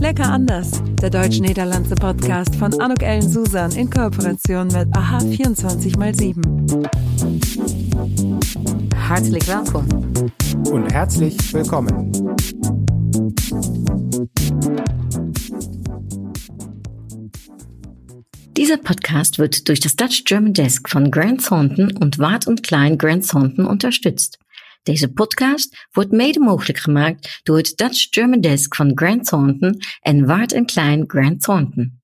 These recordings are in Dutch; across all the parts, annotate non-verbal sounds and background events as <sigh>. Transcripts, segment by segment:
Lecker anders, der deutsch-niederlandse Podcast von Anuk Ellen Susan in Kooperation mit AHA 24x7. Hartelijk welkom. Und herzlich willkommen. Dieser Podcast wird durch das Dutch German Desk von Grant Thornton und Wart und Klein Grant Thornton unterstützt. Deze podcast wordt mede mogelijk gemaakt door het Dutch German Desk van Grant Thornton en Wart Klein Grant Thornton.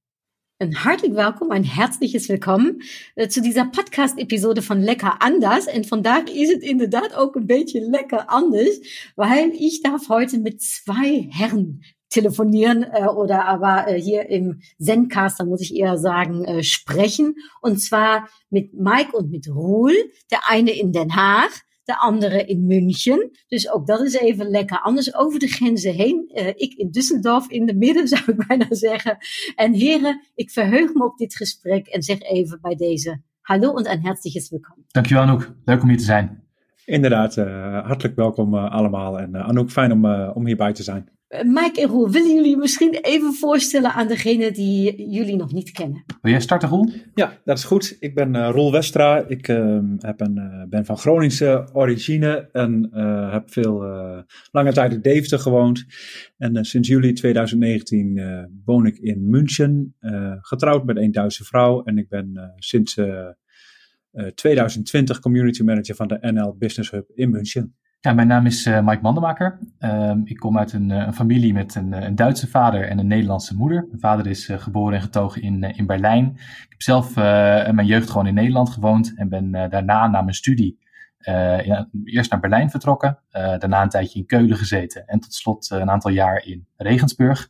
Ein hartlich welkom, ein herzliches Willkommen äh, zu dieser Podcast-Episode von Lecker Anders. Und von da ist es inderdaad ook een beetje lecker anders, weil ich darf heute mit zwei Herren telefonieren äh, oder aber äh, hier im Zencaster muss ich eher sagen äh, sprechen und zwar mit Mike und mit Roel, der eine in Den Haag, de andere in München. Dus ook dat is even lekker anders over de grenzen heen. Uh, ik in Düsseldorf in de midden <laughs> zou ik bijna zeggen. En heren, ik verheug me op dit gesprek en zeg even bij deze hallo en een hartelijk welkom. Dankjewel Anouk, leuk om hier te zijn. Inderdaad, uh, hartelijk welkom uh, allemaal. En Anouk, fijn om, om hierbij te zijn. Eh, Mike en Roel, willen jullie misschien even voorstellen aan degene die jullie nog niet kennen? Wil jij starten, Roel? Ja, dat is goed. Ik ben uh, Roel Westra. Ik uh, heb een, uh, ben van Groningse origine en heb veel lange tijd in Deventer gewoond. En sinds juli 2019 woon ik in München, getrouwd met een Duitse vrouw. En ik ben sinds 2020 community manager van de NL Business Hub in München. Ja, mijn naam is uh, Mike Mandenmaker. Uh, ik kom uit een, een, familie met een, een, Duitse vader en een Nederlandse moeder. Mijn vader is geboren en getogen in, in Berlijn. Ik heb zelf mijn jeugd gewoon in Nederland gewoond en ben daarna na mijn studie eerst naar Berlijn vertrokken. daarna een tijdje in Keulen gezeten en tot slot een aantal jaar in Regensburg.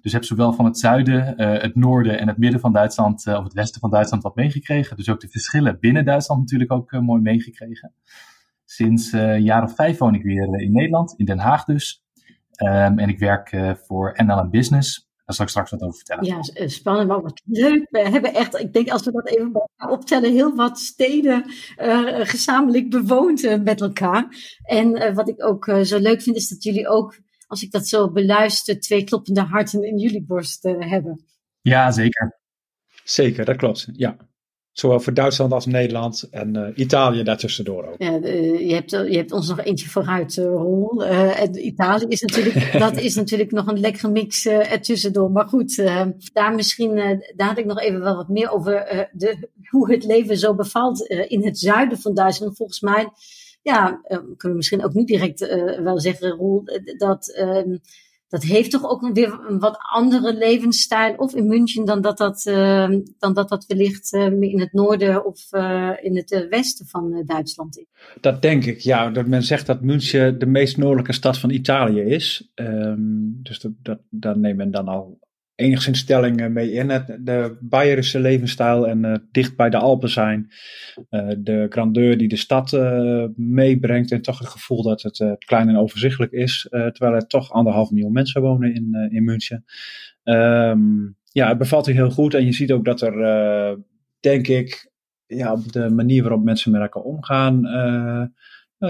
Dus heb zowel van het zuiden, het noorden en het midden van Duitsland, of het westen van Duitsland wat meegekregen. Dus ook de verschillen binnen Duitsland natuurlijk ook mooi meegekregen. Sinds uh, een jaar of vijf woon ik weer eh, in Nederland, in Den Haag dus. Um, en ik werk uh, voor NL Business. Daar zal ik straks wat over vertellen. Ja, spannend, maar wat leuk. We hebben echt, ik denk als we dat even bij elkaar optellen, heel wat steden uh, gezamenlijk bewoond uh, met elkaar. En uh, wat ik ook zo leuk vind, is dat jullie ook, als ik dat zo beluister, twee kloppende harten in jullie borst hebben. Ja, zeker. Zeker, dat klopt. Ja. Zowel voor Duitsland als Nederland en uh, Italië daartussendoor ook. Ja, uh, je, hebt, je hebt ons nog eentje vooruit, Rol. Italië is natuurlijk, <laughs> dat is natuurlijk nog een lekkere mix ertussendoor. Maar goed, daar misschien, daar had ik nog even wel wat meer over de, hoe het leven zo bevalt in het zuiden van Duitsland. Volgens mij, ja, kunnen we misschien ook niet direct wel zeggen, Rol, dat ehm, dat heeft toch ook weer een wat andere levensstijl of in München dan dat dat, uh, dan dat, dat wellicht uh, in het noorden of uh, in het westen van Duitsland is. Dat denk ik, ja. Dat men zegt dat München de meest noordelijke stad van Italië is. Um, dus dat, dat, daar neemt men dan al enigszins stelling mee in. De Bayerische levensstijl en uh, dicht bij de Alpen zijn. Uh, de grandeur die de stad meebrengt. En toch het gevoel dat het klein en overzichtelijk is. terwijl er toch anderhalf miljoen mensen wonen in, in München. Um, ja, het bevalt hier heel goed. En je ziet ook dat er, denk ik, ja, op de manier waarop mensen met elkaar omgaan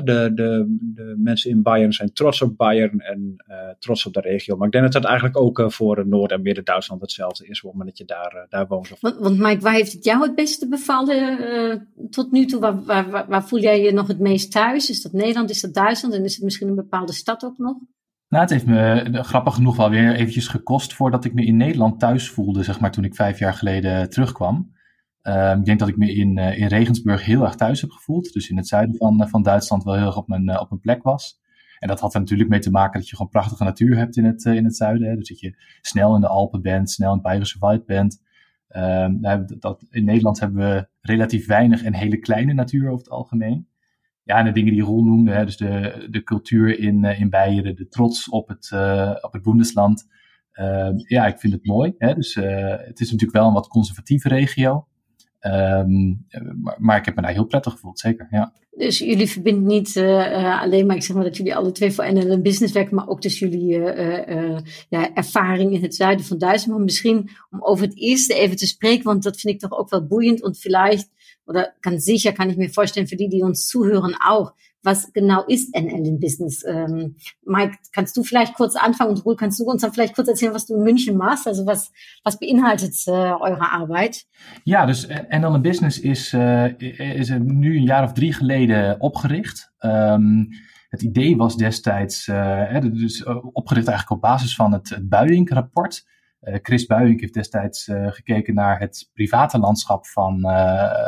de, de, de mensen in Bayern zijn trots op Bayern en uh, trots op de regio. Maar ik denk dat dat eigenlijk ook uh, voor Noord- en Midden-Duitsland hetzelfde is, op het moment dat je daar, uh, daar woont. Want, want Mike, waar heeft het jou het beste bevallen tot nu toe? Waar, waar, waar, waar, voel jij je nog het meest thuis? Is dat Nederland, is dat Duitsland en is het misschien een bepaalde stad ook nog? Nou, het heeft me grappig genoeg wel weer eventjes gekost voordat ik me in Nederland thuis voelde, zeg maar, toen ik vijf jaar geleden terugkwam. Um, ik denk dat ik me in, uh, in Regensburg heel erg thuis heb gevoeld. Dus in het zuiden van, uh, van Duitsland wel heel erg op mijn, uh, op mijn plek was. En dat had er natuurlijk mee te maken dat je gewoon prachtige natuur hebt in het, in het zuiden. Hè. Dus dat je snel in de Alpen bent, snel in het Bayerische Wald bent. Um, dat, in Nederland hebben we relatief weinig en hele kleine natuur over het algemeen. Ja, en de dingen die Roel noemde, hè, dus de, de cultuur in, in Beieren, de trots op het, op het Bundesland. Uh, ja, ik vind het mooi. Hè? Dus het is natuurlijk wel een wat conservatieve regio. Um, maar, ik heb me daar heel prettig gevoeld, zeker. Ja. Dus jullie verbinden niet uh, alleen maar, ik zeg maar dat jullie alle twee voor NL Business werken, maar ook dus jullie uh, ja, ervaring in het zuiden van Duitsland. Maar misschien om over het eerste even te spreken, want dat vind ik toch ook wel boeiend. Und vielleicht, oder ganz sicher kann ich mir vorstellen, für die, die uns zuhören, auch, was genau ist NL in Business? Ähm, Mike, kannst du vielleicht kurz anfangen und Ruhl, kannst du uns dann vielleicht kurz erzählen, was du in München machst? Also was, was beinhaltet äh, eure Arbeit? Ja, dus NL in Business is, uh, is nu een jaar of drie geleden opgericht. Um, het idee was destijds uh, dus opgericht eigenlijk op basis van het, het Buidink-rapport. Uh, Chris Buijink heeft destijds gekeken naar het private landschap van,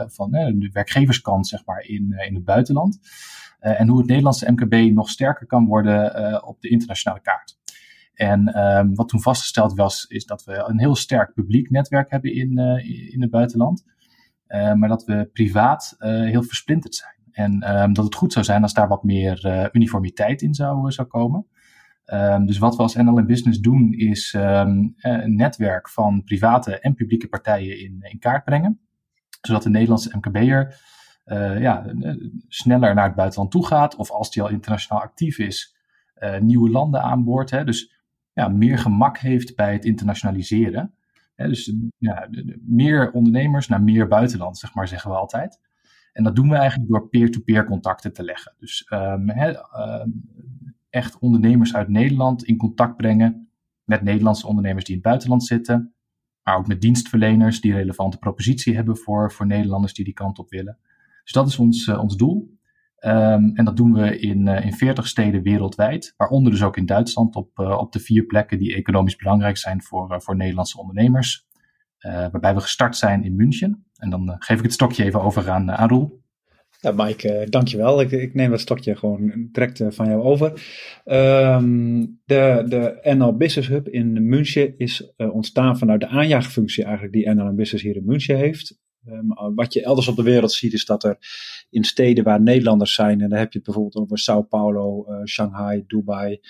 van de werkgeverskant zeg maar, in, in het buitenland. En hoe het Nederlandse MKB nog sterker kan worden op de internationale kaart. En um, wat toen vastgesteld was, is dat we een heel sterk publiek netwerk hebben in, in het buitenland. maar dat we privaat heel versplinterd zijn. En um, dat het goed zou zijn als daar wat meer uniformiteit in zou, zou komen. Um, dus wat we als NL Business doen, is een netwerk van private en publieke partijen in, in kaart brengen. Zodat de Nederlandse MKB'er uh, ja, sneller naar het buitenland toe gaat. Of als die al internationaal actief is, uh, nieuwe landen aanboort. Hè, dus ja, meer gemak heeft bij het internationaliseren. Hè, dus ja, meer ondernemers naar meer buitenland, zeg maar, zeggen we altijd. En dat doen we eigenlijk door peer-to-peer -peer contacten te leggen. Dus um, hè, echt ondernemers uit Nederland in contact brengen met Nederlandse ondernemers die in het buitenland zitten. Maar ook met dienstverleners die relevante propositie hebben voor, voor Nederlanders die die kant op willen. Dus dat is ons, uh, ons doel. Um, en dat doen we in, uh, in 40 steden wereldwijd, waaronder dus ook in Duitsland op, uh, op de vier plekken die economisch belangrijk zijn voor, voor Nederlandse ondernemers. waarbij we gestart zijn in München. En dan geef ik het stokje even over aan, Roel. Ja, Mike, uh, dankjewel. Ik, ik neem dat stokje gewoon direct uh, van jou over. Um, de, de NL Business Hub in München is uh, ontstaan vanuit de aanjaagfunctie eigenlijk die NL Business hier in München heeft. Um, wat je elders op de wereld ziet is dat er in steden waar Nederlanders zijn, en dan heb je het bijvoorbeeld over Sao Paulo, Shanghai, Dubai,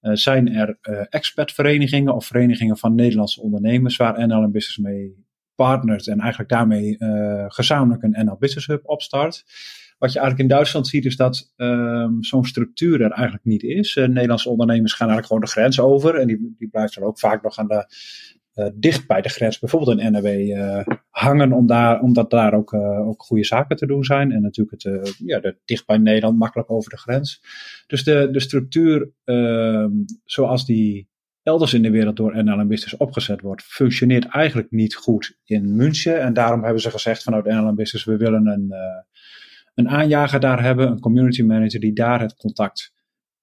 zijn er expertverenigingen of verenigingen van Nederlandse ondernemers waar NL Business mee partnert en eigenlijk daarmee uh, gezamenlijk een NL Business Hub opstart. Wat je eigenlijk in Duitsland ziet is dat um, zo'n structuur er eigenlijk niet is. Uh, Nederlandse ondernemers gaan eigenlijk gewoon de grens over en die, die blijven dan ook vaak nog aan de, uh, dicht bij de grens, bijvoorbeeld in NRW, hangen om daar, omdat daar ook, ook goede zaken te doen zijn. En natuurlijk het, ja, dicht bij Nederland, makkelijk over de grens. Dus de, de structuur ehm, zoals die elders in de wereld door NL Business opgezet wordt, functioneert eigenlijk niet goed in München. En daarom hebben ze gezegd vanuit NL Business, we willen een, een aanjager daar hebben, een community manager die daar het contact,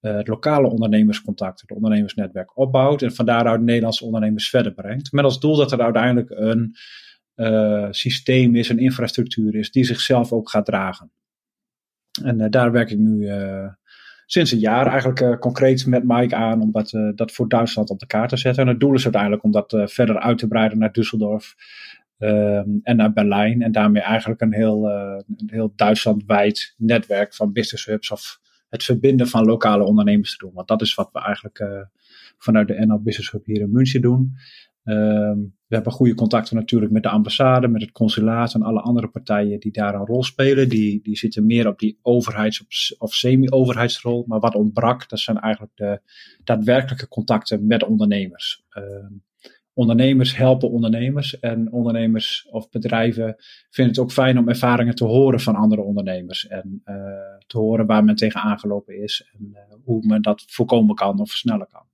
uh, het lokale ondernemerscontact, het ondernemersnetwerk opbouwt en van daaruit Nederlandse ondernemers verder brengt. Met als doel dat er uiteindelijk een uh, systeem is, een infrastructuur is, die zichzelf ook gaat dragen. En daar werk ik nu sinds een jaar eigenlijk concreet met Mike aan om dat, dat voor Duitsland op de kaart te zetten. En het doel is uiteindelijk om dat verder uit te breiden naar Düsseldorf ehm, en naar Berlijn. En daarmee eigenlijk een heel, een heel Duitslandwijd netwerk van business hubs of het verbinden van lokale ondernemers te doen. Want dat is wat we eigenlijk vanuit de NL Business Hub hier in München doen. Um, we hebben goede contacten natuurlijk met de ambassade, met het consulaat en alle andere partijen die daar een rol spelen. Die, die zitten meer op die overheids- of semi-overheidsrol. Maar wat ontbrak, dat zijn eigenlijk de daadwerkelijke contacten met ondernemers. Um, ondernemers helpen ondernemers en ondernemers of bedrijven vinden het ook fijn om ervaringen te horen van andere ondernemers en uh, te horen waar men tegen aangelopen is en uh, hoe men dat voorkomen kan of versnellen kan.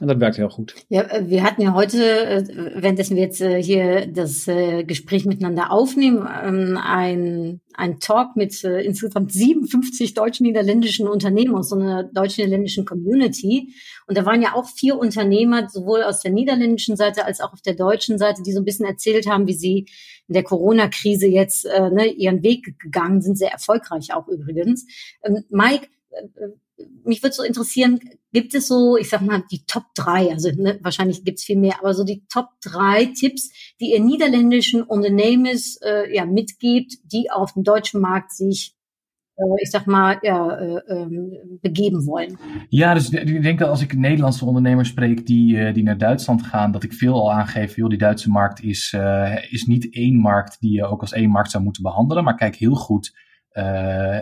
Und das wirkt ja auch gut. Ja, äh, wir hatten ja heute, äh, währenddessen wir jetzt äh, hier das Gespräch miteinander aufnehmen, ähm, ein, ein Talk mit insgesamt 57 deutsch-niederländischen Unternehmen aus so einer deutsch-niederländischen Community. Und da waren ja auch vier Unternehmer, sowohl aus der niederländischen Seite als auch auf der deutschen Seite, die so ein bisschen erzählt haben, wie sie in der Corona-Krise jetzt ne, ihren Weg gegangen sind, sehr erfolgreich auch übrigens. Ähm, Mike, mich würde so interessieren, gibt es so, ich sag mal, die Top drei, also ne, wahrscheinlich gibt es viel mehr, aber so die Top drei Tipps, die ihr niederländischen Unternehmens äh, ja, mitgebt, die auf dem deutschen Markt sich äh, ich sag mal, ja, äh, ähm, begeben wollen. Ja, dus ik denk dat als ik Nederlandse ondernemers spreek die, uh, die naar Duitsland gaan, dat ik veel al aangeef, joh, die Duitse markt is, uh, is niet één markt die je ook als één markt zou moeten behandelen, maar kijk heel goed uh,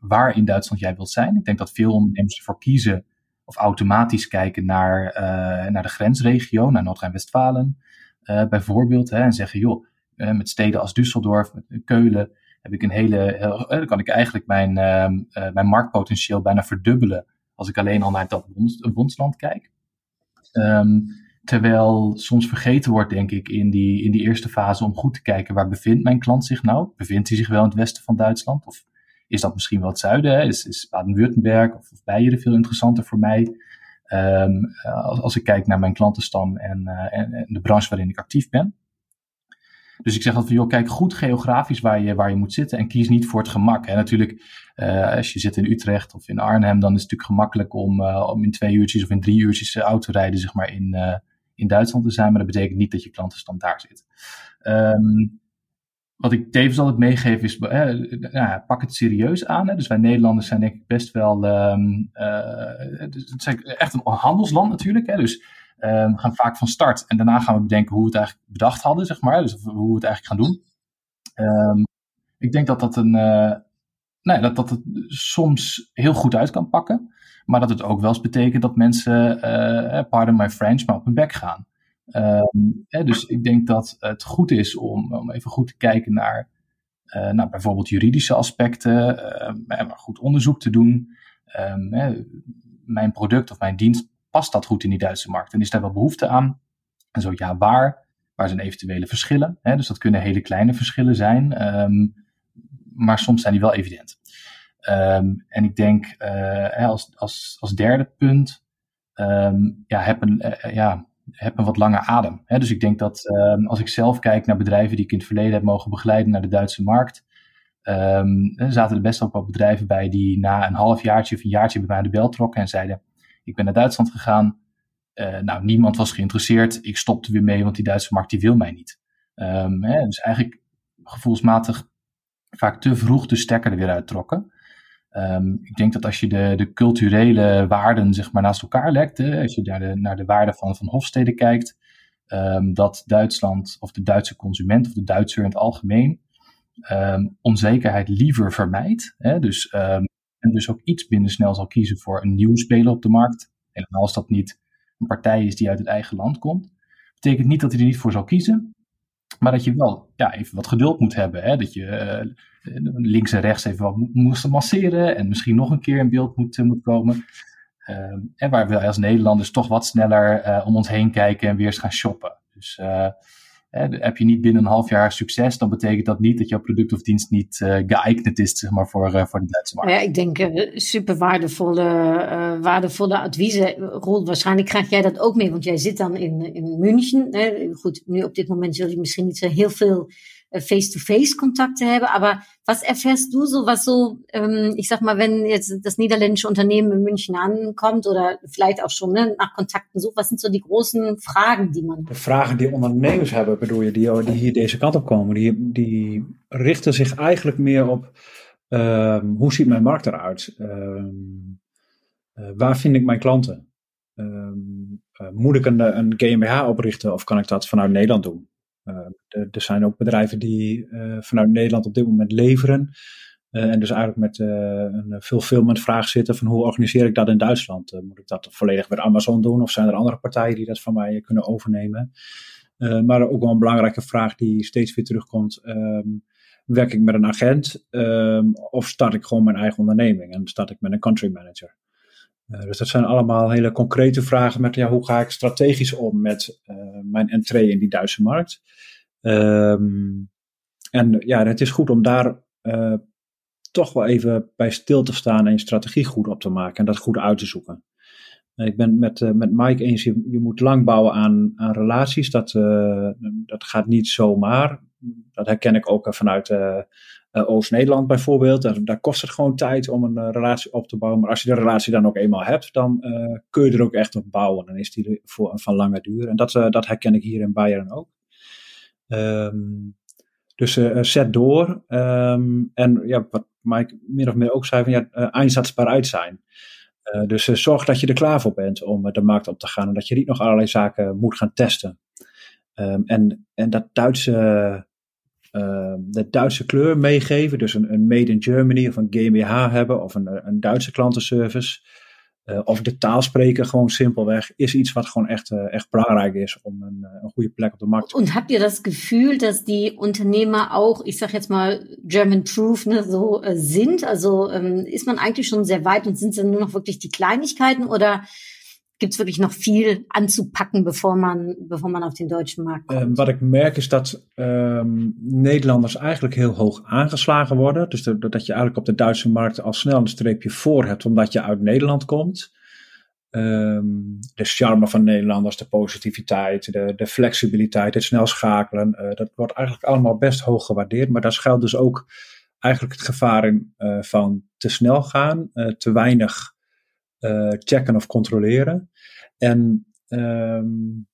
waar in Duitsland jij wilt zijn. Ik denk dat veel ondernemers ervoor kiezen of automatisch kijken naar, uh, naar de grensregio, naar Noord-Rijn-Westfalen uh, bijvoorbeeld. Hè, en zeggen, joh, met steden als Düsseldorf, Keulen, heb ik een hele, dan kan ik eigenlijk mijn, ehm, mijn marktpotentieel bijna verdubbelen als ik alleen al naar dat bondsland kijk. Um, terwijl soms vergeten wordt, denk ik, in die, in die eerste fase om goed te kijken waar bevindt mijn klant zich nou? Bevindt hij zich wel in het westen van Duitsland? Of is dat misschien wel het zuiden? Hè? Is, is Baden-Württemberg of, of Beieren veel interessanter voor mij? Um, als, als ik kijk naar mijn klantenstam en, uh, en, en, de branche waarin ik actief ben. Dus ik zeg altijd van, joh, kijk goed geografisch waar je, waar je moet zitten en kies niet voor het gemak. En natuurlijk, uh, als je zit in Utrecht of in Arnhem, dan is het natuurlijk gemakkelijk om, uh, om in twee uurtjes of in drie uurtjes auto rijden, zeg maar, in, in Duitsland te zijn. Maar dat betekent niet dat je klantenstand daar zit. Um, wat ik tevens altijd meegeef is, eh, nou, pak het serieus aan. Hè. Dus wij Nederlanders zijn denk ik best wel, um, uh, het echt een handelsland natuurlijk. Hè. Dus um, we gaan vaak van start en daarna gaan we bedenken hoe we het eigenlijk bedacht hadden, zeg maar. Dus hoe we het eigenlijk gaan doen. Ik denk dat dat een, uh, nou, dat, dat het soms heel goed uit kan pakken. Maar dat het ook wel eens betekent dat mensen, uh, pardon my French, maar op hun bek gaan. Hè, dus ik denk dat het goed is om, om even goed te kijken naar uh, bijvoorbeeld juridische aspecten, maar goed onderzoek te doen. Hè, mijn product of mijn dienst, past dat goed in die Duitse markt? En is daar wel behoefte aan? En zo ja, waar? Waar zijn eventuele verschillen? Dus dat kunnen hele kleine verschillen zijn, um, maar soms zijn die wel evident. Um, en ik denk uh, als, als, als derde punt, um, ja, heb een, uh, ja, heb een wat lange adem. Hè? Dus ik denk dat um, als ik zelf kijk naar bedrijven die ik in het verleden heb mogen begeleiden naar de Duitse markt, er zaten er best wel wat bedrijven bij die na een half jaartje of een jaartje bij mij de bel trokken en zeiden: Ik ben naar Duitsland gegaan. Nou, niemand was geïnteresseerd. Ik stopte weer mee, want die Duitse markt die wil mij niet. Hè? Dus eigenlijk gevoelsmatig vaak te vroeg de stekker er weer uittrokken. Um, ik denk dat als je de, de culturele waarden zeg maar, naast elkaar legt, als je naar de, naar de waarden van, van Hofstede kijkt, um, dat Duitsland of de Duitse consument of de Duitser in het algemeen um, onzekerheid liever vermijdt. Hè, dus, en dus ook iets minder snel zal kiezen voor een nieuwe speler op de markt. Helemaal als dat niet een partij is die uit het eigen land komt. Betekent niet dat hij er niet voor zal kiezen. Maar dat je wel ja, even wat geduld moet hebben. Hè? Dat je uh, links en rechts even wat moest masseren. En misschien nog een keer in beeld moet, uh, moet komen. Uh, en waar we als Nederlanders toch wat sneller om ons heen kijken en weer eens gaan shoppen. Dus heb je niet binnen een half jaar succes, dan betekent dat niet dat jouw product of dienst niet uh, geëignet is zeg maar, voor, uh, voor de Duitse markt. Ja, ik denk uh, super waardevolle, waardevolle adviezen. Roel, waarschijnlijk krijg jij dat ook mee, want jij zit dan in, in München. Hè? Goed, nu op dit moment zul je misschien niet zo heel veel face-to-face Kontakte hebben. Aber was erfährst du so, was so, ähm, ich sag mal, wenn jetzt das niederländische Unternehmen in München ankommt oder vielleicht auch schon ne, nach Kontakten sucht, was sind so die großen Vragen die man De vragen die ondernemers hebben, bedoel je, die, die hier deze kant op komen, die, die richten zich eigenlijk meer op um, hoe ziet mijn markt eruit? Um, waar vind ik mijn klanten? Um, uh, moet ik een, een GmbH oprichten of kan ik dat vanuit Nederland doen? Uh, er zijn ook bedrijven die uh, vanuit Nederland op dit moment leveren. Uh, en dus eigenlijk met een fulfillment vraag zitten van hoe organiseer ik dat in Duitsland? moet ik dat volledig met Amazon doen of zijn er andere partijen die dat van mij kunnen overnemen? maar ook wel een belangrijke vraag die steeds weer terugkomt. Um, werk ik met een agent um, of start ik gewoon mijn eigen onderneming en start ik met een country manager? Uh, dus dat zijn allemaal hele concrete vragen met ja, hoe ga ik strategisch om met uh, mijn entree in die Duitse markt. Um, en ja, het is goed om daar uh, toch wel even bij stil te staan en je strategie goed op te maken en dat goed uit te zoeken. Ik ben met, met Mike eens, je, je moet lang bouwen aan, aan relaties. Dat, dat gaat niet zomaar. Dat herken ik ook vanuit uh, Oost-Nederland bijvoorbeeld. Daar, kost het gewoon tijd om een uh, relatie op te bouwen. Maar als je de relatie dan ook eenmaal hebt, dan uh, kun je er ook echt op bouwen. Dan is die voor, van lange duur. En dat, dat herken ik hier in Bayern ook. Um, dus zet door. Um, en ja, wat Mike meer of meer ook zei, van ja, einsatzbaar zijn. dus zorg dat je er klaar voor bent om de markt op te gaan. En dat je niet nog allerlei zaken moet gaan testen. Um, en, en dat Duitse uh, de Duitse kleur meegeven. Dus een, een Made in Germany of een GmbH hebben of een, een Duitse klantenservice. uh, of de taal spreken gewoon simpelweg, is iets wat gewoon echt, uh, echt belangrijk is om een, uh, een goede plek op de markt te Und habt ihr das Gefühl, dass die Unternehmer auch, ich sag jetzt mal, German-proof ne, so sind? Also ähm, ist man eigentlich schon sehr weit sind es dann nur noch wirklich die Kleinigkeiten oder gibt es wirklich noch viel anzupacken, bevor man, bevor man auf den deutschen Markt kommt? Um, wat ik merk is dat um, Nederlanders eigenlijk heel hoog aangeslagen worden. Dus dat je eigenlijk op de Duitse markt al snel een streepje voor hebt, omdat je uit Nederland komt. Um, de charme van Nederlanders, de positiviteit, de, de flexibiliteit, het snel schakelen. Uh, dat wordt eigenlijk allemaal best hoog gewaardeerd. Maar daar schuilt dus ook eigenlijk het gevaar in uh, van te snel gaan, uh, te weinig checken of controleren. En um,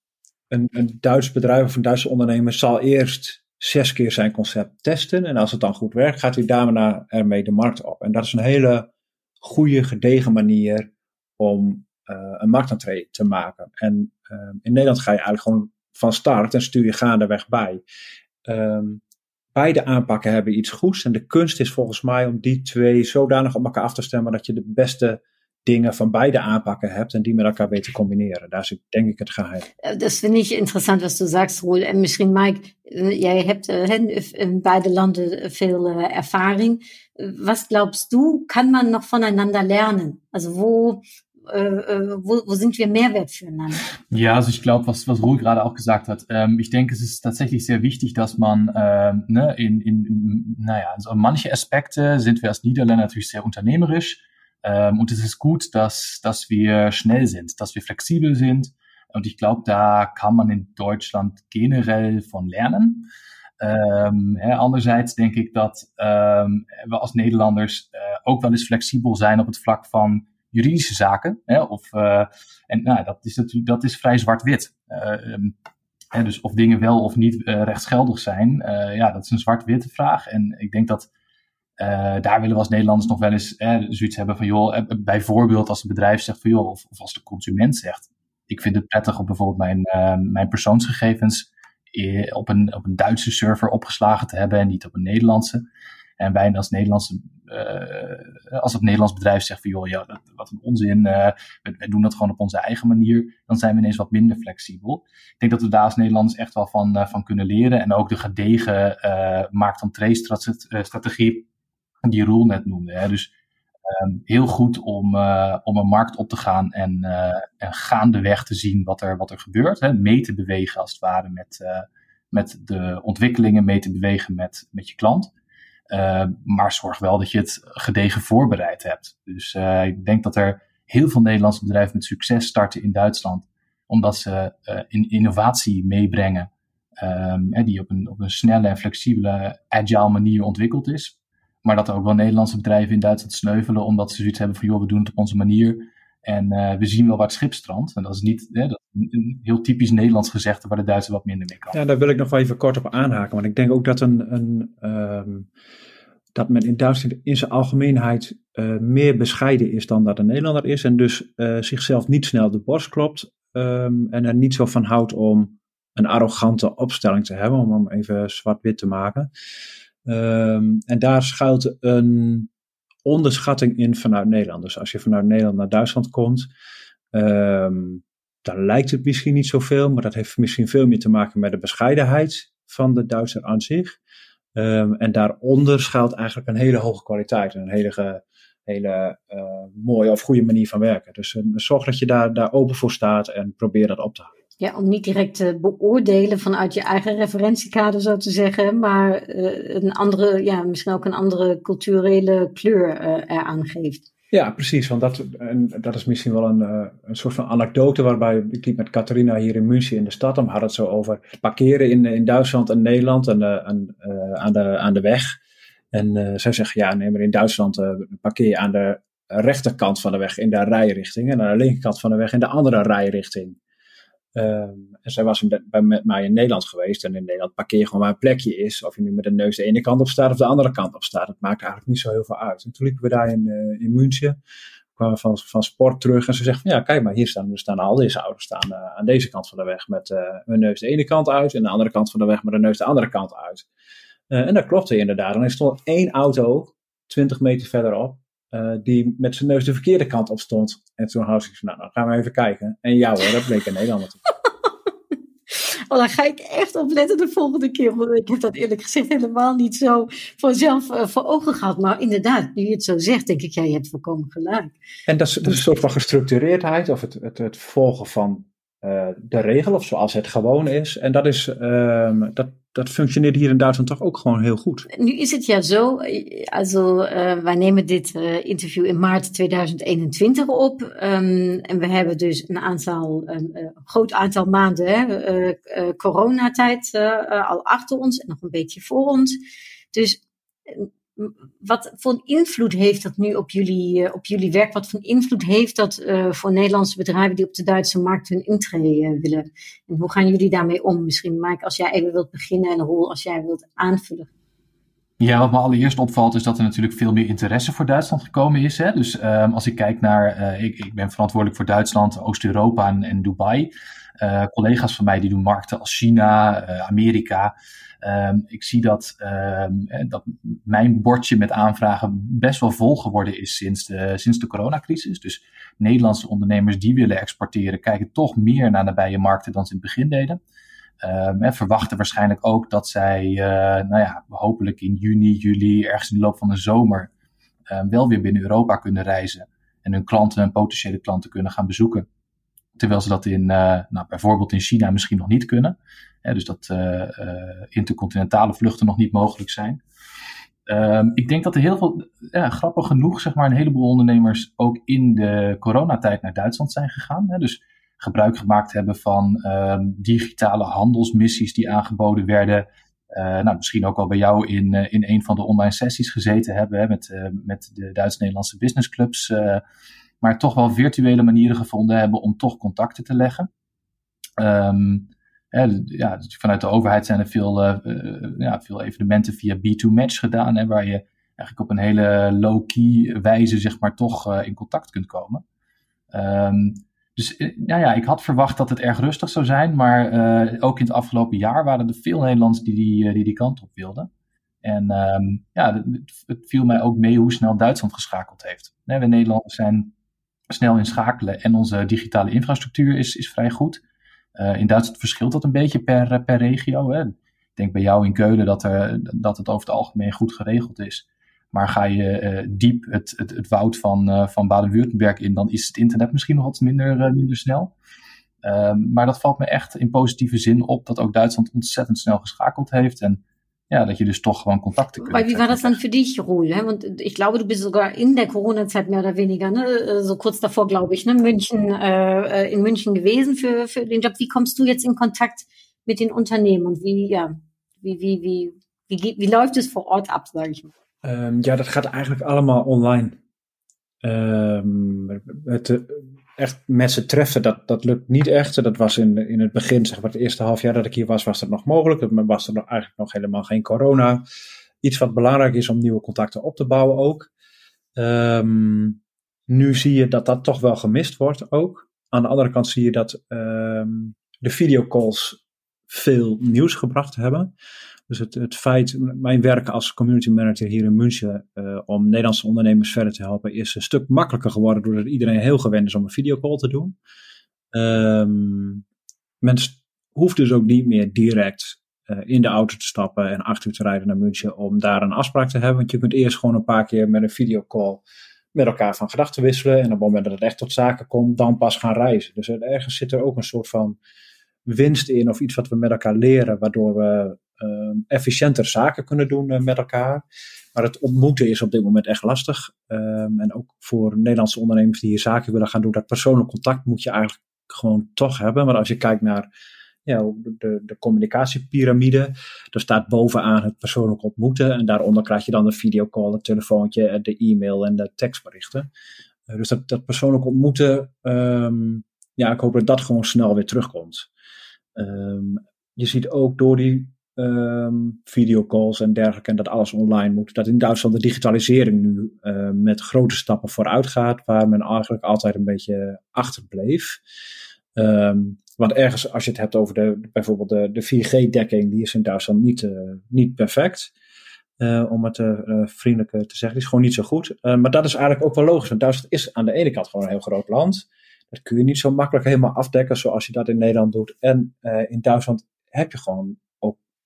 een, een Duits bedrijf of een Duitse ondernemer zal eerst zes keer zijn concept testen. En als het dan goed werkt, gaat hij daarna ermee de markt op. En dat is een hele goede, gedegen manier om uh, een marktentree te maken. En uh, in Nederland ga je eigenlijk gewoon van start en stuur je gaandeweg bij. Um, beide aanpakken hebben iets goeds. En de kunst is volgens mij om die twee zodanig op elkaar af te stemmen dat je de beste dingen van beide aanpakken hebt en die met elkaar weet te combineren. Daar zit denk ik het geheim. Das finde ich interessant, was du sagst, Roel. En misschien Mike, jij hebt in beide landen veel ervaring. Was glaubst du, kann man noch voneinander lernen? Also wo wo, wo sind wir Mehrwert füreinander? Ja, also ich glaube, was, was Ruhl gerade auch gesagt hat, ähm, ich denke, es ist tatsächlich sehr wichtig, dass man ähm, ne, in, in, in, naja, also manche Aspekte sind wir als Niederländer natürlich sehr unternehmerisch. Ähm, und es ist gut, dass, dass wir schnell sind, dass wir flexibel sind. Und ich glaube, da kann man in Deutschland generell von lernen. Hè, anderzijds denk ik dat um, we als Nederlanders uh, ook wel eens flexibel zijn op het vlak van juridische zaken. Hè, of, uh, en nou, dat is natuurlijk dat is vrij zwart-wit. Um, dus of dingen wel of niet rechtsgeldig zijn, ja, dat is een zwart-witte vraag. En ik denk dat uh, daar willen we als Nederlanders nog wel eens eh, zoiets hebben van, joh, bijvoorbeeld als een bedrijf zegt van, joh, of, als de consument zegt, ik vind het prettig om bijvoorbeeld mijn, uh, mijn persoonsgegevens op een, op een Duitse server opgeslagen te hebben en niet op een Nederlandse. En wij als Nederlandse, uh, als het Nederlands bedrijf zegt van, joh, ja, wat een onzin, we, we, doen dat gewoon op onze eigen manier, dan zijn we ineens wat minder flexibel. Ik denk dat we daar als Nederlanders echt wel van, van kunnen leren. En ook de gedegen markt-on-trace-strategie die Roel net noemde. Hè. Dus um, heel goed om, uh, om een markt op te gaan en, uh, en gaandeweg te zien wat er, wat er gebeurt. Hè. Mee te bewegen als het ware met, uh, met de ontwikkelingen, mee te bewegen met, met je klant. maar zorg wel dat je het gedegen voorbereid hebt. Dus ik denk dat er heel veel Nederlandse bedrijven met succes starten in Duitsland, omdat ze in innovatie meebrengen. Um, die op een, op een snelle en flexibele, agile manier ontwikkeld is. Maar dat er ook wel Nederlandse bedrijven in Duitsland sneuvelen omdat ze zoiets hebben van joh, we doen het op onze manier. En uh, we zien wel waar het schip strandt. En dat is niet hè, dat een heel typisch Nederlands gezegde waar de Duitsers wat minder mee kan. Ja, daar wil ik nog wel even kort op aanhaken. Want ik denk ook dat, een, een, um, dat men in Duitsland in zijn algemeenheid uh, meer bescheiden is dan dat een Nederlander is. En dus uh, zichzelf niet snel de borst klopt. Um, en er niet zo van houdt om een arrogante opstelling te hebben. Om hem even zwart-wit te maken. Um, en daar schuilt een onderschatting in vanuit Nederland. Dus als je vanuit Nederland naar Duitsland komt, um, dan lijkt het misschien niet zoveel, maar dat heeft misschien veel meer te maken met de bescheidenheid van de Duitser aan zich. Um, en daaronder schuilt eigenlijk een hele hoge kwaliteit en een hele, hele uh, mooie of goede manier van werken. Dus uh, zorg dat je daar, daar open voor staat en probeer dat op te houden. Ja, om niet direct te beoordelen vanuit je eigen referentiekader, zo te zeggen, maar uh, een andere, ja, misschien ook een andere culturele kleur uh, eraan geeft. Ja, precies. Want dat, en dat is misschien wel een, uh, een soort van anekdote waarbij ik liep met Catharina hier in München in de stad. We hadden het zo over parkeren in, in Duitsland en Nederland en, en aan, de, aan de weg. En zij zeggen, ja, nee, maar in Duitsland parkeer je aan de rechterkant van de weg in de rijrichting en aan de linkerkant van de weg in de andere rijrichting. Um, en zij was bij, met mij in Nederland geweest. En in Nederland parkeer je gewoon waar een plekje is. Of je nu met de neus de ene kant op staat of de andere kant op staat. Dat maakt eigenlijk niet zo heel veel uit. En toen liepen we daar in, uh, in München. kwamen van, van sport terug. En ze zegt van ja, kijk maar, hier staan, er staan al deze auto's staan uh, aan deze kant van de weg. Met uh, hun neus de ene kant uit. En de andere kant van de weg met de neus de andere kant uit. en dat klopte inderdaad. En er stond één auto 20 meter verderop. Die met zijn neus de verkeerde kant op stond. En toen had ik nou, dan gaan we even kijken. En ja hoor, dat bleek een Nederlander <laughs> Oh, dan ga ik echt opletten de volgende keer. Want ik heb dat eerlijk gezegd helemaal niet zo vanzelf uh, voor ogen gehad. Maar inderdaad, nu je het zo zegt, denk ik, ja, je hebt volkomen gelijk. En dat is, dat is een soort van gestructureerdheid of het, het, het volgen van uh, de regel of zoals het gewoon is. En dat, is, uh, dat, dat functioneert hier in Duitsland toch ook gewoon heel goed. Nu is het ja zo, also uh, wij nemen dit uh, interview in maart 2021 op. Um, en we hebben dus een aantal, een uh, groot aantal maanden hè, coronatijd al achter ons en nog een beetje voor ons. Dus wat voor invloed heeft dat nu op jullie, op jullie werk? Wat voor invloed heeft dat uh, voor Nederlandse bedrijven die op de Duitse markt hun intree uh, willen? En hoe gaan jullie daarmee om? Misschien Mike, als jij even wilt beginnen en Roel, als jij wilt aanvullen. Ja, wat me allereerst opvalt is dat er natuurlijk veel meer interesse voor Duitsland gekomen is. Hè? Dus um, als ik kijk naar, ik, ik, ben verantwoordelijk voor Duitsland, Oost-Europa en, en, Dubai. Collega's van mij die doen markten als China, Amerika. Um, ik zie dat, um, dat mijn bordje met aanvragen best wel vol geworden is sinds de, sinds de coronacrisis. Dus Nederlandse ondernemers die willen exporteren, kijken toch meer naar nabije markten dan ze in het begin deden. Um, en verwachten waarschijnlijk ook dat zij, nou ja, hopelijk in juni, juli, ergens in de loop van de zomer, wel weer binnen Europa kunnen reizen. En hun klanten en potentiële klanten kunnen gaan bezoeken. Terwijl ze dat in, uh, nou, bijvoorbeeld in China misschien nog niet kunnen. Hè, dus dat uh, intercontinentale vluchten nog niet mogelijk zijn. Um, ik denk dat er heel veel, ja, grappig genoeg, zeg maar, een heleboel ondernemers ook in de coronatijd naar Duitsland zijn gegaan. Hè, dus gebruik gemaakt hebben van um, digitale handelsmissies die aangeboden werden. Nou, misschien ook al bij jou in, in een van de online sessies gezeten hebben hè, met, met de Duits-Nederlandse businessclubs maar toch wel virtuele manieren gevonden hebben om toch contacten te leggen. Um, ja, vanuit de overheid zijn er veel, uh, ja, veel evenementen via B2Match gedaan, hè, waar je eigenlijk op een hele low-key wijze zeg maar, toch uh, in contact kunt komen. Um, dus ja, ik had verwacht dat het erg rustig zou zijn, maar ook in het afgelopen jaar waren er veel Nederlanders die die, die, kant op wilden. En um, ja, het, viel mij ook mee hoe snel Duitsland geschakeld heeft. we Nederlanders zijn snel inschakelen en onze digitale infrastructuur is, is vrij goed. Uh, in Duitsland verschilt dat een beetje per, per regio. Hè. Ik denk bij jou in Keulen dat, er, dat het over het algemeen goed geregeld is. Maar ga je diep het, het, het woud van, van Baden-Württemberg in, dan is het internet misschien nog wat minder, minder snel. Ehm, maar dat valt me echt in positieve zin op dat ook Duitsland ontzettend snel geschakeld heeft. En ja, dat je dus toch gewoon Kontakte kunt. Weil wie war das dann für dich, Ruhl? Und ich glaube, du bist sogar in der Corona-Zeit mehr oder weniger, ne? so kurz davor, glaube ich, ne? München, äh, in München gewesen für, für den Job. Wie kommst du jetzt in Kontakt mit den Unternehmen und wie, ja, wie, wie, wie, wie, wie läuft es vor Ort ab, sage ich mal? Um, ja, dat gaat eigenlijk allemaal online. Um, het, echt mensen treffen, dat, dat lukt niet echt. Dat was in, in het begin, zeg maar het eerste half jaar dat ik hier was, was dat nog mogelijk. Maar was er eigenlijk nog helemaal geen corona. Iets wat belangrijk is om nieuwe contacten op te bouwen ook. Um, nu zie je dat dat toch wel gemist wordt ook. Aan de andere kant zie je dat um, de videocalls veel nieuws gebracht hebben. Dus het, het feit, mijn werk als community manager hier in München uh, om Nederlandse ondernemers verder te helpen, is een stuk makkelijker geworden doordat iedereen heel gewend is om een videocall te doen. Um, mensen hoeft dus ook niet meer direct uh, in de auto te stappen en acht uur te rijden naar München om daar een afspraak te hebben. Want je kunt eerst gewoon een paar keer met een videocall met elkaar van gedachten wisselen. En op het moment dat het echt tot zaken komt, dan pas gaan reizen. Dus ergens zit er ook een soort van winst in of iets wat we met elkaar leren, waardoor we uh, efficiënter zaken kunnen doen uh, met elkaar. Maar het ontmoeten is op dit moment echt lastig. Um, en ook voor Nederlandse ondernemers die hier zaken willen gaan doen, dat persoonlijk contact moet je eigenlijk gewoon toch hebben. Maar als je kijkt naar ja, de, de communicatiepyramide, daar staat bovenaan het persoonlijk ontmoeten. En daaronder krijg je dan de videocall, het telefoontje, de e-mail en de tekstberichten. Uh, dus dat, dat persoonlijk ontmoeten, um, ja, ik hoop dat dat gewoon snel weer terugkomt. Je ziet ook door die um, videocalls en dergelijke en dat alles online moet, dat in Duitsland de digitalisering nu uh, met grote stappen vooruit gaat, waar men eigenlijk altijd een beetje achterbleef. Um, want ergens, als je het hebt over de, bijvoorbeeld de, de 4G-dekking, die is in Duitsland niet, uh, niet perfect. Uh, om het uh, vriendelijk te zeggen. Het is gewoon niet zo goed. maar dat is eigenlijk ook wel logisch. Want Duitsland is aan de ene kant gewoon een heel groot land. Dat kun je niet zo makkelijk helemaal afdekken zoals je dat in Nederland doet. En in Duitsland heb je gewoon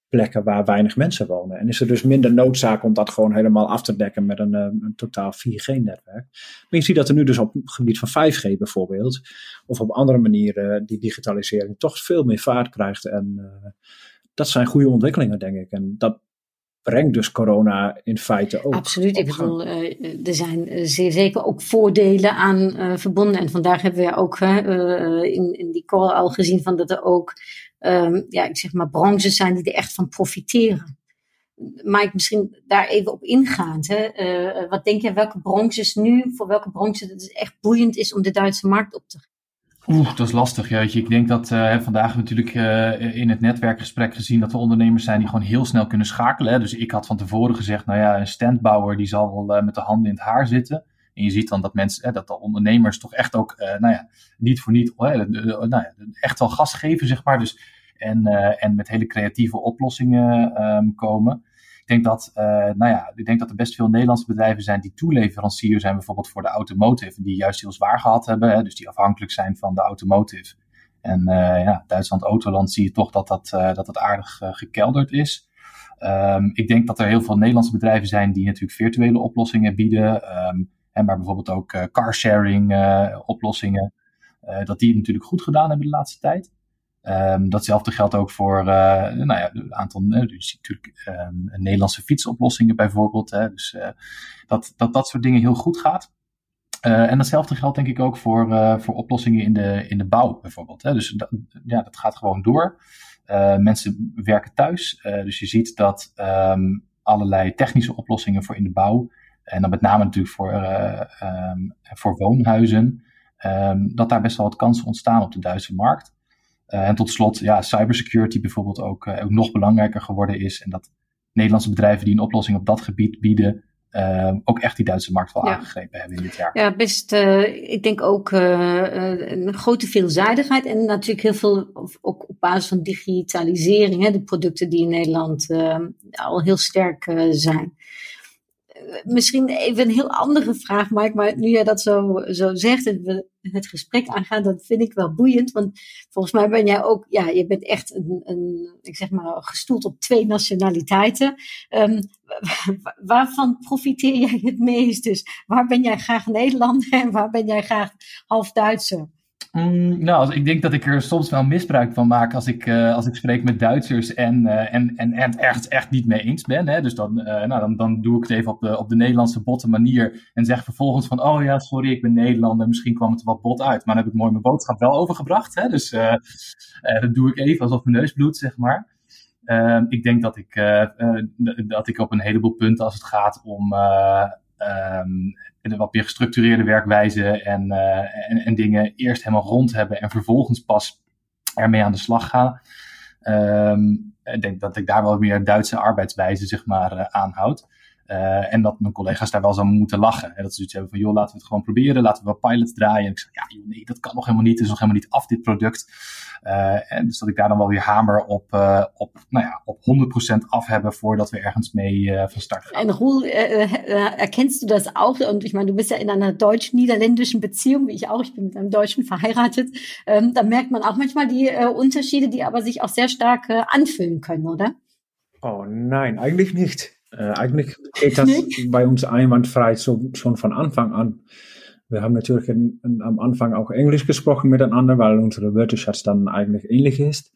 plekken waar weinig mensen wonen. En is er dus minder noodzaak om dat gewoon helemaal af te dekken met een, een totaal 4G-netwerk. Maar je ziet dat er nu dus op het gebied van 5G bijvoorbeeld, of op andere manieren, die digitalisering toch veel meer vaart krijgt. En dat zijn goede ontwikkelingen, denk ik. En dat brengt dus corona in feite ook. Absoluut. Ik bedoel, uh, er zijn zeer zeker ook voordelen aan verbonden. En vandaag hebben we ook in, in die call al gezien van dat er ook, um, ja, ik zeg maar, branches zijn die er echt van profiteren. Ik misschien daar even op ingaand. Hè? wat denk je, welke branches nu, voor welke branches het echt boeiend is om de Duitse markt op te Oeh, dat is lastig. Jeetje. Ik denk dat uh, vandaag natuurlijk uh, in het netwerkgesprek gezien dat er ondernemers zijn die gewoon heel snel kunnen schakelen. Hè. Dus ik had van tevoren gezegd, nou ja, een standbouwer die zal wel met de handen in het haar zitten. En je ziet dan dat mensen, dat de ondernemers toch echt ook, nou ja, niet voor niet, nou ja, echt wel gas geven, zeg maar. Dus, en, en met hele creatieve oplossingen um, komen denk dat, uh, nou ja, ik denk dat er best veel Nederlandse bedrijven zijn die toeleverancier zijn, bijvoorbeeld voor de automotive, die juist heel zwaar gehad hebben, hè, dus die afhankelijk zijn van de automotive. En ja, Duitsland, Autoland, zie je toch dat dat, dat, aardig gekelderd is. Um, ik denk dat er heel veel Nederlandse bedrijven zijn die natuurlijk virtuele oplossingen bieden, um, en maar bijvoorbeeld ook carsharing oplossingen, dat die het natuurlijk goed gedaan hebben de laatste tijd. Um, datzelfde geldt ook voor uh, nou ja, een aantal uh, dus natuurlijk, um, Nederlandse fietsoplossingen bijvoorbeeld. Hè, dus uh, dat, dat dat soort dingen heel goed gaat. en datzelfde geldt denk ik ook voor, voor oplossingen in de, in de bouw bijvoorbeeld. Hè. Dus dat, ja, dat gaat gewoon door. mensen werken thuis. dus je ziet dat um, allerlei technische oplossingen voor in de bouw. En dan met name natuurlijk voor, voor woonhuizen. dat daar best wel wat kansen ontstaan op de Duitse markt. Uh, en tot slot, ja, cybersecurity bijvoorbeeld ook, uh, ook nog belangrijker geworden is. En dat Nederlandse bedrijven die een oplossing op dat gebied bieden, uh, ook echt die Duitse markt wel ja. aangegrepen hebben in dit jaar. Ja, best, ik denk ook een grote veelzijdigheid en natuurlijk heel veel ook op basis van digitalisering, hè, de producten die in Nederland al heel sterk zijn misschien even een heel andere vraag, Mike. Maar nu jij dat zo, zo zegt en we het gesprek aangaan, dat vind ik wel boeiend. Want volgens mij ben jij ook, ja, je bent echt een, een ik zeg maar, gestoeld op twee nationaliteiten. Um, <laughs> waarvan profiteer jij het meest? Dus waar ben jij graag Nederlander en waar ben jij graag half Duitser? Mm, nou, ik denk dat ik er soms wel misbruik van maak als ik, uh, als ik spreek met Duitsers en, uh, en, en, het echt, echt niet mee eens ben. Hè? Dus dan, uh, nou, dan, dan doe ik het even op de, op de Nederlandse botte manier en zeg vervolgens van, oh ja, sorry, ik ben Nederlander, misschien kwam het wat bot uit. Maar dan heb ik mooi mijn boodschap wel overgebracht. Hè? Dus dat doe ik even alsof mijn neus bloedt, zeg maar. Ehm, ik denk dat ik, dat ik op een heleboel punten als het gaat om um, een wat meer gestructureerde werkwijze en, uh, en, en, dingen eerst helemaal rond hebben en vervolgens pas ermee aan de slag gaan. Um, ik denk dat ik daar wel meer Duitse arbeidswijze zeg maar uh, aanhoud. Uh, en dat mijn collega's daar wel zo moeten lachen. En dat ze zoiets hebben van, joh, laten we het gewoon proberen. Laten we wel pilots draaien. En ik zeg, ja, joh, nee, dat kan nog helemaal niet. Het is nog helemaal niet af, dit product. Uh, en dus dat ik daar dan wel weer hamer op, uh, op, nou ja, op 100% af hebben voordat we ergens mee van start gaan. En Roel, erkennst du das auch? Und ich meine, du bist ja in einer deutsch-niederländischen Beziehung, wie ich auch. Ich bin mit einem Deutschen verheiratet. Ähm, da merkt man auch manchmal die Unterschiede, die aber sich auch sehr stark anfühlen können, oder? Oh nein, eigentlich nicht. Äh, eigentlich geht das bei uns einwandfrei so, schon von Anfang an. Wir haben natürlich in, in, am Anfang auch Englisch gesprochen miteinander, weil unsere Wörterschatz dann eigentlich ähnlich ist.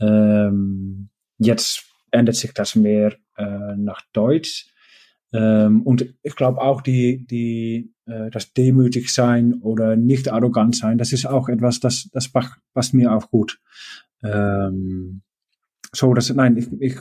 Ähm, jetzt ändert sich das mehr äh, nach Deutsch. Ähm, und ich glaube auch die, die, äh, das demütig sein oder nicht arrogant sein, das ist auch etwas, das, das passt mir auch gut. Ähm, so, das, nein, ich, ich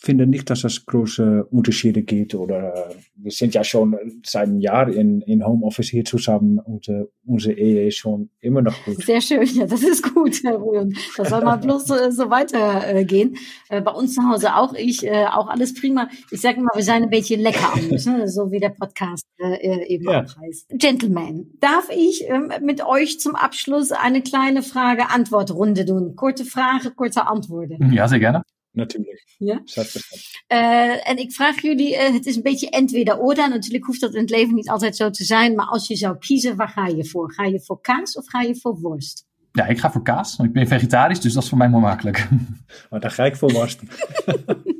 finde nicht, dass es große Unterschiede gibt. Oder äh, wir sind ja schon seit einem Jahr in, in Homeoffice hier zusammen und äh, unsere Ehe ist schon immer noch gut. Sehr schön, ja, das ist gut, Herr Ruhn. Das soll mal <laughs> bloß äh, so weitergehen. Äh, bei uns zu Hause auch ich, äh, auch alles prima. Ich sage mal, wir seien ein bisschen lecker anders, ne? so wie der Podcast äh, eben ja. auch heißt. Gentlemen, darf ich ähm, mit euch zum Abschluss eine kleine Frage-Antwort-Runde tun? Kurze Frage, kurze Antworten. Ja, sehr gerne. Natuurlijk. Ja? 6%. Eh, en ik vraag jullie, eh, het is een beetje entweder-oder. Natuurlijk hoeft dat in het leven niet altijd zo te zijn. Maar als je zou kiezen, waar ga je voor? Ga je voor kaas of ga je voor worst? Ja, ik ga voor kaas, want ik ben vegetarisch, dus dat is voor mij more makkelijk. Maar daar ga ik voor worst. <laughs>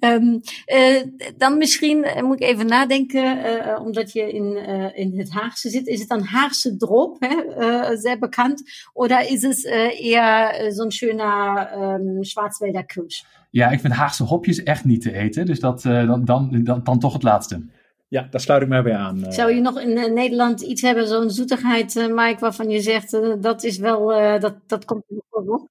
Ehm, eh, dan misschien eh, moet ik even nadenken, eh, omdat je in, eh, in het Haagse zit. Is het dan Haagse Drop, hè, sehr bekannt? Oder es äh, eher ein schöner ähm, Schwarzwälder Kirsch? Ja, ik vind Haagse hopjes echt niet te eten, dus dat, eh, dan, dan, dan, dan toch het laatste. Ja, daar sluit ik mij bij aan. Zou je nog in Nederland iets hebben, zo'n zoetigheid, eh, Mike, waarvan je zegt, dat is wel, eh, dat, dat komt er nog?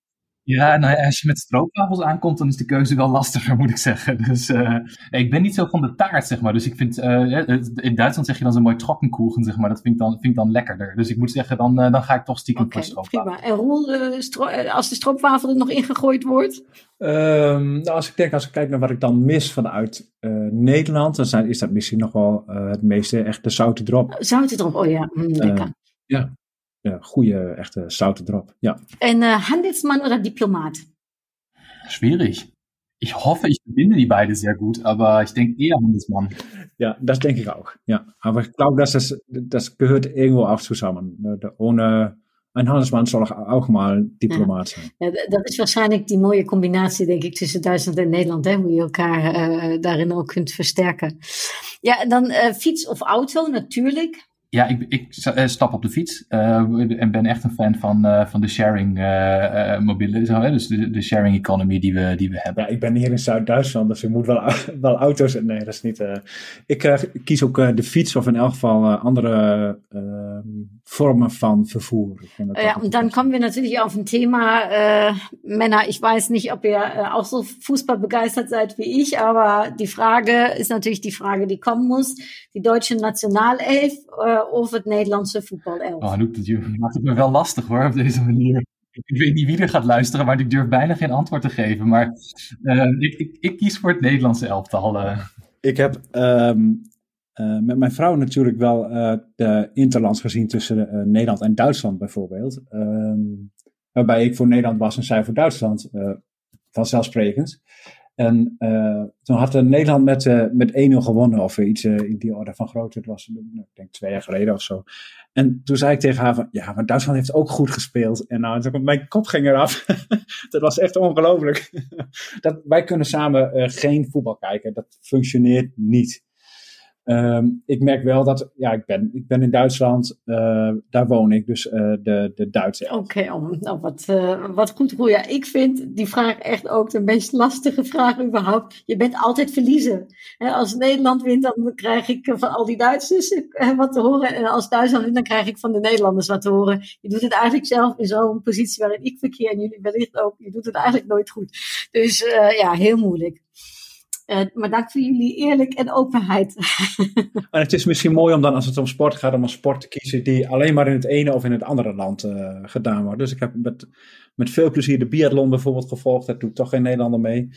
Ja, nou ja, als je met stroopwafels aankomt, dan is de keuze wel lastiger, <laughs> moet ik zeggen. Dus eh, ik ben niet zo van de taart, zeg maar. Dus ik vind, eh, het- in Duitsland zeg je dan zo'n mooi trockenkuchen, zeg maar. Dat vind ik dan, vind ik dan lekkerder. Dus ik moet zeggen, dan, eh, dan ga ik toch stiekem Oké, voor stroopwafels. prima. En Roel, eh, stro- eh, als de stroopwafel er nog ingegooid wordt? Ehm, nou, als ik denk, als ik kijk naar wat ik dan mis vanuit eh, Nederland, dan zijn, is dat misschien nog wel eh, het meeste echt de zoute drop. Zout erop, oh ja, mm, lekker. Ja, goede, echte zoute drop. Ja. Een eh, handelsman oder diplomaat? Schwierig. Ich hoffe, ich verbinde die beide sehr gut, aber ich denke eher Handelsmann. Ja, das denke ich auch. Ja, aber ich glaube, dass es, das gehört irgendwo auch zusammen. Ohne ein Handelsmann soll auch mal Diplomat sein. Ja, d- dat is waarschijnlijk die mooie combinatie, denk ik, tussen Duitsland en Nederland, hè, hoe je elkaar eh, daarin ook kunt versterken. Ja, dan eh, fiets of auto, natuurlijk. Ja, ik, ik eh, stap op de fiets eh, en ben echt een fan van, eh, van de sharing eh, mobiele, zo, hè, dus de, de sharing economy die we, die we hebben. Ja, ik ben hier in Zuid-Duitsland, dus ik moet wel, <laughs> wel auto's. Nee, dat is niet. ik kies ook de fiets of in elk geval andere eh, vormen van vervoer. Ja, und dann goed. kommen wir natürlich auf ein Thema, äh, Männer, ich weiß nicht, ob ihr äh, auch so Fußball begeistert seid wie ich, aber die Frage ist natürlich die Frage, die kommen muss. Die deutsche Nationalelf äh, of het Nederlandse voetbalelf? Oh, Anouk, dat je- maakt het me wel lastig hoor, op deze manier. Ik weet niet wie er gaat luisteren, maar ik durf bijna geen antwoord te geven. Maar eh, ik, ik, ik kies voor het Nederlandse elftal. eh. Ik heb ehm, eh, met mijn vrouw natuurlijk wel eh, de interlands gezien tussen eh, Nederland en Duitsland bijvoorbeeld. Ehm, waarbij ik voor Nederland was en zij voor Duitsland, vanzelfsprekend. En toen had Nederland met, met 1-0 gewonnen, of iets in die orde van grootte. Het was, eh, ik denk, twee jaar geleden of zo. En toen zei ik tegen haar van, ja, maar Duitsland heeft ook goed gespeeld. En nou, mijn kop ging eraf. <laughs> dat was echt ongelooflijk. <laughs> dat, wij kunnen samen geen voetbal kijken. Dat functioneert niet. Ehm, ik merk wel dat, ja, ik ben, ik ben in Duitsland, eh, daar woon ik, dus eh, de, de Duitse. Oké, nou wat, eh, wat goed ik vind die vraag echt ook de meest lastige vraag überhaupt. Je bent altijd verliezen. Als Nederland wint, dan krijg ik van al die Duitsers wat te horen. En als Duitsland wint, dan krijg ik van de Nederlanders wat te horen. Je doet het eigenlijk zelf in zo'n positie waarin ik verkeer en jullie wellicht ook. Je doet het eigenlijk nooit goed. Dus ja, heel moeilijk. Eh, maar dank voor jullie eerlijk en openheid. <laughs> En het is misschien mooi om dan, als het om sport gaat, om een sport te kiezen die alleen maar in het ene of in het andere land eh, gedaan wordt. Dus ik heb met, met veel plezier de biathlon bijvoorbeeld gevolgd. Daar doe ik toch geen Nederlander mee.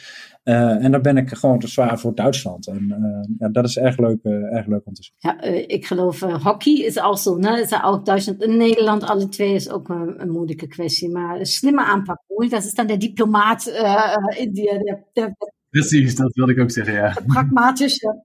Eh, en dan ben ik gewoon te zwaar voor Duitsland. En ja, dat is erg leuk, erg leuk om te zien. Ja, ik geloof, Hockey is auch so, ne? Ja auch Deutschland und Nederland, alle twee is ook een, een moeilijke kwestie. Maar een slimme aanpak, Roel, dat is dan de diplomaat in die, Precies, dat wilde ik ook zeggen, ja. der pragmatische.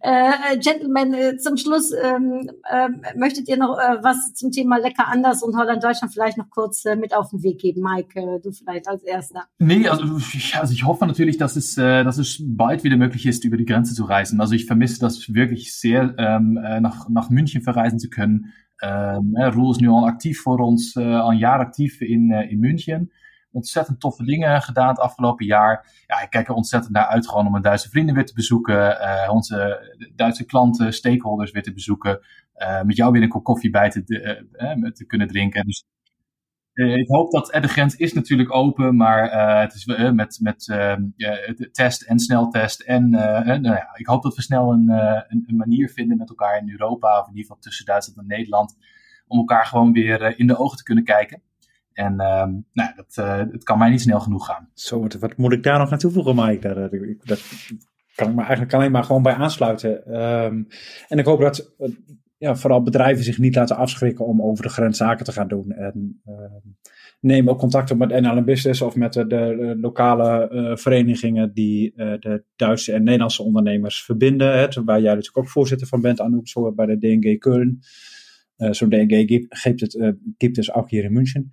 Äh, Gentlemen, äh, zum Schluss, ähm, ähm, möchtet ihr noch äh, was zum Thema Lecker anders und Holland-Deutschland vielleicht noch kurz äh, mit auf den Weg geben? Mike, äh, du vielleicht als Erster. Nee, also, ja, also ich hoffe natürlich, dass es, äh, dass es bald wieder möglich ist, über die Grenze zu reisen. Also ich vermisse das wirklich sehr, ähm, äh, nach, nach München verreisen zu können. Ähm, äh, Roel is nu al actief voor ons, äh, al een jaar actief in, äh, in München. Ontzettend toffe dingen gedaan het afgelopen jaar. Ja, ik kijk er ontzettend naar uit gewoon om mijn Duitse vrienden weer te bezoeken. Uh, onze Duitse klanten, stakeholders weer te bezoeken. Uh, met jou weer een kop koffie bij te, te kunnen drinken. Dus ik hoop dat de grens is natuurlijk open, maar het is uh, met, met test en sneltest. En nou ja, ik hoop dat we snel een, een, een, manier vinden met elkaar in Europa, of in ieder geval tussen Duitsland en Nederland, om elkaar gewoon weer in de ogen te kunnen kijken. En nou, dat, het kan mij niet snel genoeg gaan. Zo, wat, moet ik daar nog aan toevoegen, Mike? Dat, dat, kan ik me eigenlijk alleen maar gewoon bij aansluiten. Um, en ik hoop dat ja, vooral bedrijven zich niet laten afschrikken om over de grens zaken te gaan doen. En ehm, neem ook contact op met NL Business of met de, de lokale uh, verenigingen die de Duitse en Nederlandse ondernemers verbinden. Hè, waar jij natuurlijk ook voorzitter van bent, Anouk, bij de DNG Köln. Uh, Zo'n DNG gibt het, gibt het ook hier in München.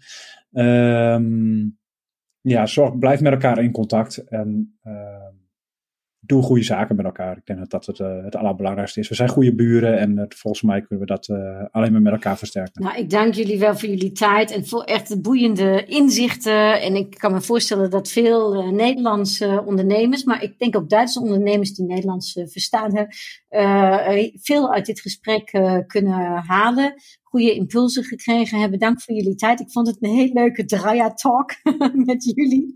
Um, ja, zorg, blijf met elkaar in contact en ehm, doe goede zaken met elkaar. Ik denk dat dat het, uh, het allerbelangrijkste is. We zijn goede buren en uh, volgens mij kunnen we dat uh, alleen maar met elkaar versterken. Nou, ik dank jullie wel voor jullie tijd en voor echt boeiende inzichten. En ik kan me voorstellen dat veel Nederlandse ondernemers, maar ik denk ook Duitse ondernemers die Nederlands verstaan veel uit dit gesprek kunnen halen goede impulsen gekregen hebben. Dank voor jullie tijd. Ik vond het een heel leuke Dreier-talk <laughs> met jullie.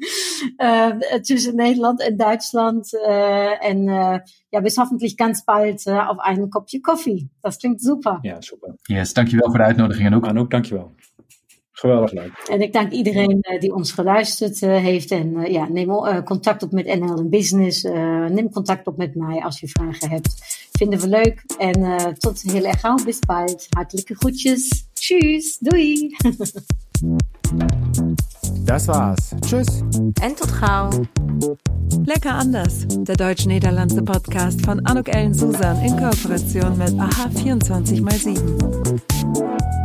Uh, tussen Nederland en Duitsland. Uh, en uh, ja, bis hoffentlich ganz bald auf einen kopje koffie. Das klinkt super. Ja, super. Yes, dankjewel voor de uitnodiging en ook. En ook dankjewel. Geweldig leuk. En ik dank iedereen uh, die ons geluisterd uh, heeft. En uh, ja, neem contact op met NL Business. neem contact op met mij als je vragen hebt. Vinden we leuk. En tot heel erg gauw. Bis bald. Hartelijke groetjes. Tschüss. Doei. <laughs> Das war's. Tschüss. En tot gauw. Lecker anders. Der deutsch-niederlandse Podcast von Anuk Ellen Susan in Kooperation mit AHA 24x7.